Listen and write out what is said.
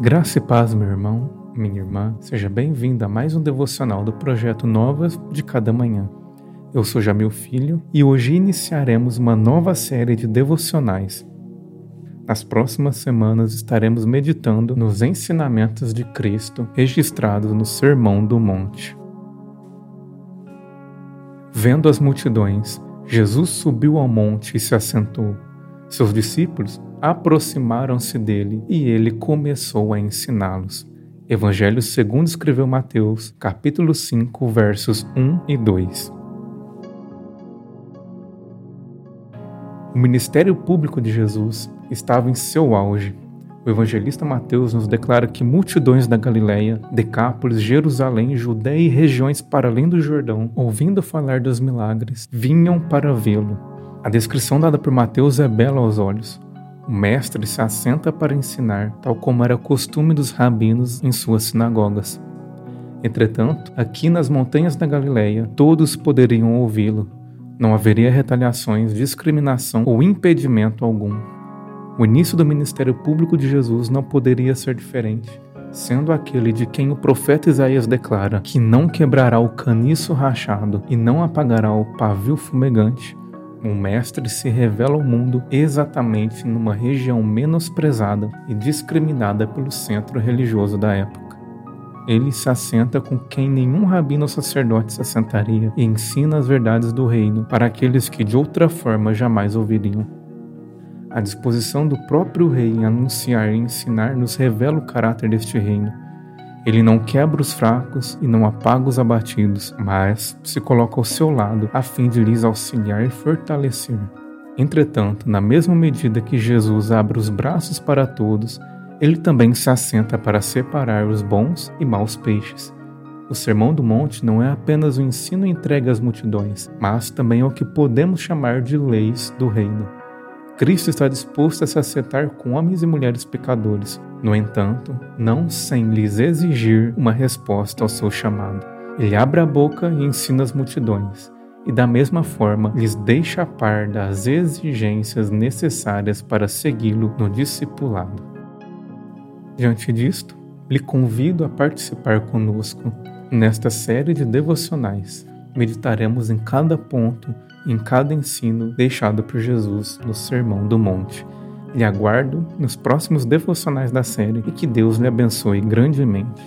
Graça e paz, meu irmão, minha irmã, seja bem-vindo a mais um devocional do projeto Novas de Cada Manhã. Eu sou Jamil Filho e hoje iniciaremos uma nova série de devocionais. Nas próximas semanas estaremos meditando nos ensinamentos de Cristo registrados no Sermão do Monte. Vendo as multidões, Jesus subiu ao monte e se assentou. Seus discípulos aproximaram-se dele e ele começou a ensiná-los. Evangelho segundo escreveu Mateus, capítulo 5, versos 1 e 2. O ministério público de Jesus estava em seu auge. O evangelista Mateus nos declara que multidões da Galiléia, Decápolis, Jerusalém, Judéia e regiões para além do Jordão, ouvindo falar dos milagres, vinham para vê-lo. A descrição dada por Mateus é bela aos olhos. O mestre se assenta para ensinar, tal como era costume dos rabinos em suas sinagogas. Entretanto, aqui nas montanhas da Galileia, todos poderiam ouvi-lo. Não haveria retaliações, discriminação ou impedimento algum. O início do ministério público de Jesus não poderia ser diferente, sendo aquele de quem o profeta Isaías declara que não quebrará o caniço rachado e não apagará o pavio fumegante, o Mestre se revela ao mundo exatamente numa região menosprezada e discriminada pelo centro religioso da época. Ele se assenta com quem nenhum rabino ou sacerdote se assentaria e ensina as verdades do reino para aqueles que de outra forma jamais ouviriam. A disposição do próprio rei em anunciar e ensinar nos revela o caráter deste reino ele não quebra os fracos e não apaga os abatidos, mas se coloca ao seu lado a fim de lhes auxiliar e fortalecer. Entretanto, na mesma medida que Jesus abre os braços para todos, ele também se assenta para separar os bons e maus peixes. O Sermão do Monte não é apenas o ensino entregue às multidões, mas também é o que podemos chamar de leis do reino. Cristo está disposto a se acertar com homens e mulheres pecadores, no entanto, não sem lhes exigir uma resposta ao seu chamado. Ele abre a boca e ensina as multidões, e da mesma forma lhes deixa a par das exigências necessárias para segui-lo no discipulado. Diante disto, lhe convido a participar conosco nesta série de devocionais. Meditaremos em cada ponto em cada ensino deixado por Jesus no Sermão do Monte. Lhe aguardo nos próximos devocionais da série e que Deus lhe abençoe grandemente.